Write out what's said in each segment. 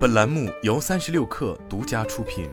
本栏目由三十六氪独家出品。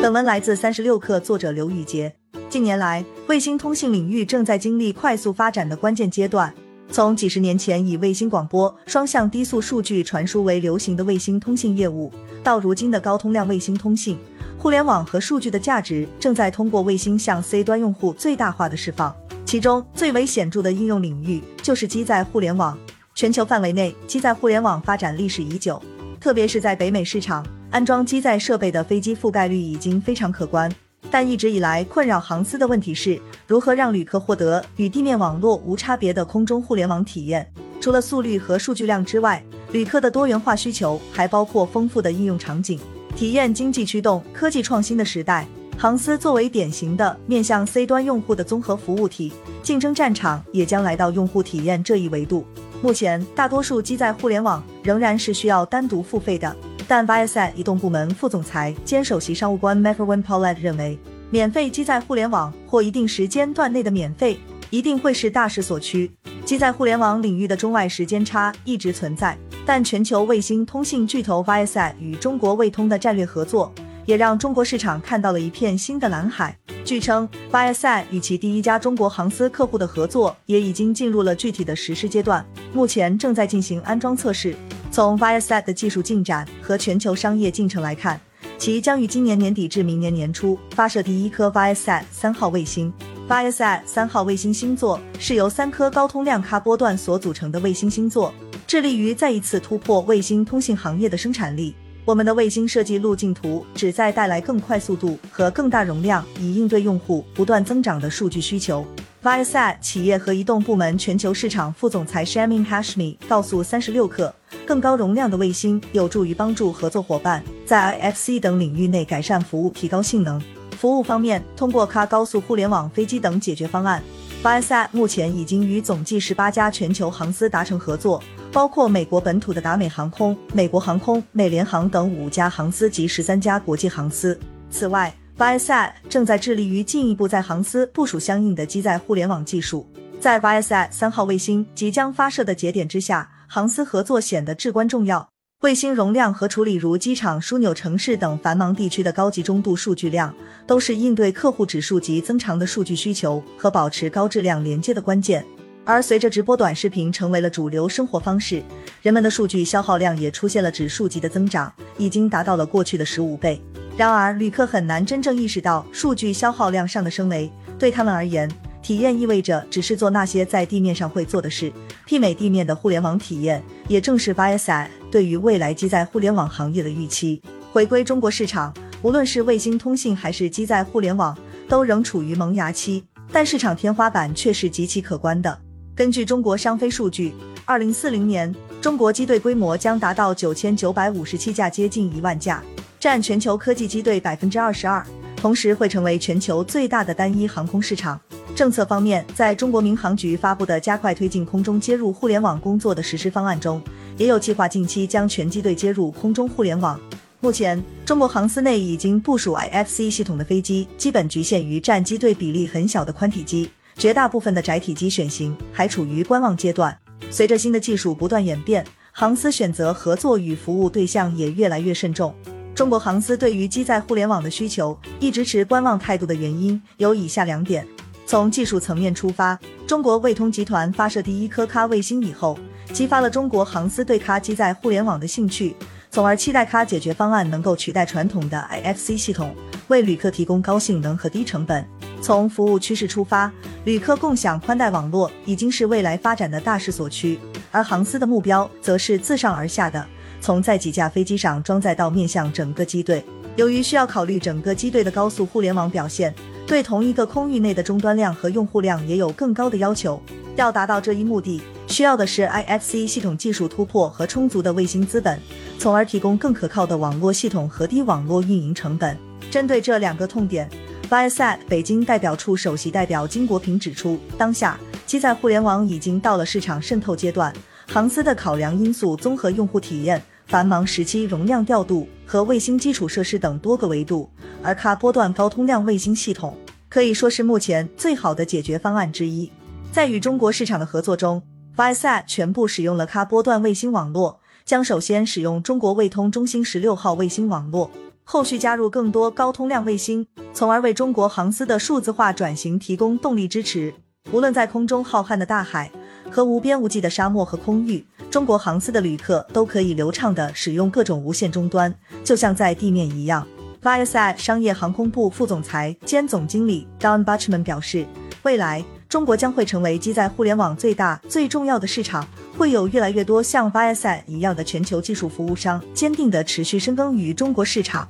本文来自三十六氪，作者刘宇杰。近年来，卫星通信领域正在经历快速发展的关键阶段。从几十年前以卫星广播、双向低速数据传输为流行的卫星通信业务，到如今的高通量卫星通信，互联网和数据的价值正在通过卫星向 C 端用户最大化的释放。其中最为显著的应用领域就是机在互联网。全球范围内，机载互联网发展历史已久，特别是在北美市场，安装机载设备的飞机覆盖率已经非常可观。但一直以来困扰航司的问题是如何让旅客获得与地面网络无差别的空中互联网体验。除了速率和数据量之外，旅客的多元化需求还包括丰富的应用场景。体验经济驱动、科技创新的时代，航司作为典型的面向 C 端用户的综合服务体，竞争战场也将来到用户体验这一维度。目前，大多数机载互联网仍然是需要单独付费的。但 Viasat 移动部门副总裁兼首席商务官 Matthew Paulette 认为，免费机载互联网或一定时间段内的免费一定会是大势所趋。机载互联网领域的中外时间差一直存在，但全球卫星通信巨头 Viasat 与中国卫通的战略合作，也让中国市场看到了一片新的蓝海。据称，Viasat 与其第一家中国航司客户的合作也已经进入了具体的实施阶段，目前正在进行安装测试。从 Viasat 的技术进展和全球商业进程来看，其将于今年年底至明年年初发射第一颗 Viasat 三号卫星。Viasat 三号卫星星座是由三颗高通量咖波段所组成的卫星星座，致力于再一次突破卫星通信行业的生产力。我们的卫星设计路径图旨在带来更快速度和更大容量，以应对用户不断增长的数据需求。Viasat 企业和移动部门全球市场副总裁 Shamin Hashmi 告诉三十六氪，更高容量的卫星有助于帮助合作伙伴在 IFC 等领域内改善服务、提高性能。服务方面，通过 Ka 高速互联网飞机等解决方案，Viasat 目前已经与总计十八家全球航司达成合作。包括美国本土的达美航空、美国航空、美联航等五家航司及十三家国际航司。此外，Viasat 正在致力于进一步在航司部署相应的机载互联网技术。在 Viasat 三号卫星即将发射的节点之下，航司合作显得至关重要。卫星容量和处理如机场、枢纽城市等繁忙地区的高集中度数据量，都是应对客户指数级增长的数据需求和保持高质量连接的关键。而随着直播短视频成为了主流生活方式，人们的数据消耗量也出现了指数级的增长，已经达到了过去的十五倍。然而，旅客很难真正意识到数据消耗量上的升维，对他们而言，体验意味着只是做那些在地面上会做的事，媲美地面的互联网体验，也正是 Viasat 对于未来机载互联网行业的预期。回归中国市场，无论是卫星通信还是机载互联网，都仍处于萌芽期，但市场天花板却是极其可观的。根据中国商飞数据，二零四零年中国机队规模将达到九千九百五十七架，接近一万架，占全球科技机队百分之二十二，同时会成为全球最大的单一航空市场。政策方面，在中国民航局发布的加快推进空中接入互联网工作的实施方案中，也有计划近期将全机队接入空中互联网。目前，中国航司内已经部署 IFC 系统的飞机，基本局限于占机队比例很小的宽体机。绝大部分的窄体机选型还处于观望阶段。随着新的技术不断演变，航司选择合作与服务对象也越来越慎重。中国航司对于机载互联网的需求一直持观望态度的原因有以下两点：从技术层面出发，中国卫通集团发射第一颗咖卫星以后，激发了中国航司对咖机载互联网的兴趣，从而期待咖解决方案能够取代传统的 IFC 系统，为旅客提供高性能和低成本。从服务趋势出发，旅客共享宽带网络已经是未来发展的大势所趋，而航司的目标则是自上而下的，从在几架飞机上装载到面向整个机队。由于需要考虑整个机队的高速互联网表现，对同一个空域内的终端量和用户量也有更高的要求。要达到这一目的，需要的是 IFC 系统技术突破和充足的卫星资本，从而提供更可靠的网络系统和低网络运营成本。针对这两个痛点。Viasat 北京代表处首席代表金国平指出，当下机载互联网已经到了市场渗透阶段，航司的考量因素综合用户体验、繁忙时期容量调度和卫星基础设施等多个维度，而卡波段高通量卫星系统可以说是目前最好的解决方案之一。在与中国市场的合作中 Viasat 全部使用了咖波段卫星网络，将首先使用中国卫通中星十六号卫星网络，后续加入更多高通量卫星，从而为中国航司的数字化转型提供动力支持。无论在空中浩瀚的大海和无边无际的沙漠和空域，中国航司的旅客都可以流畅地使用各种无线终端，就像在地面一样。Viasat 商业航空部副总裁兼总经理 Don Bachman 表示，未来中国将会成为机载互联网最大、最重要的市场，会有越来越多像 vsn 一样的全球技术服务商，坚定的持续深耕于中国市场。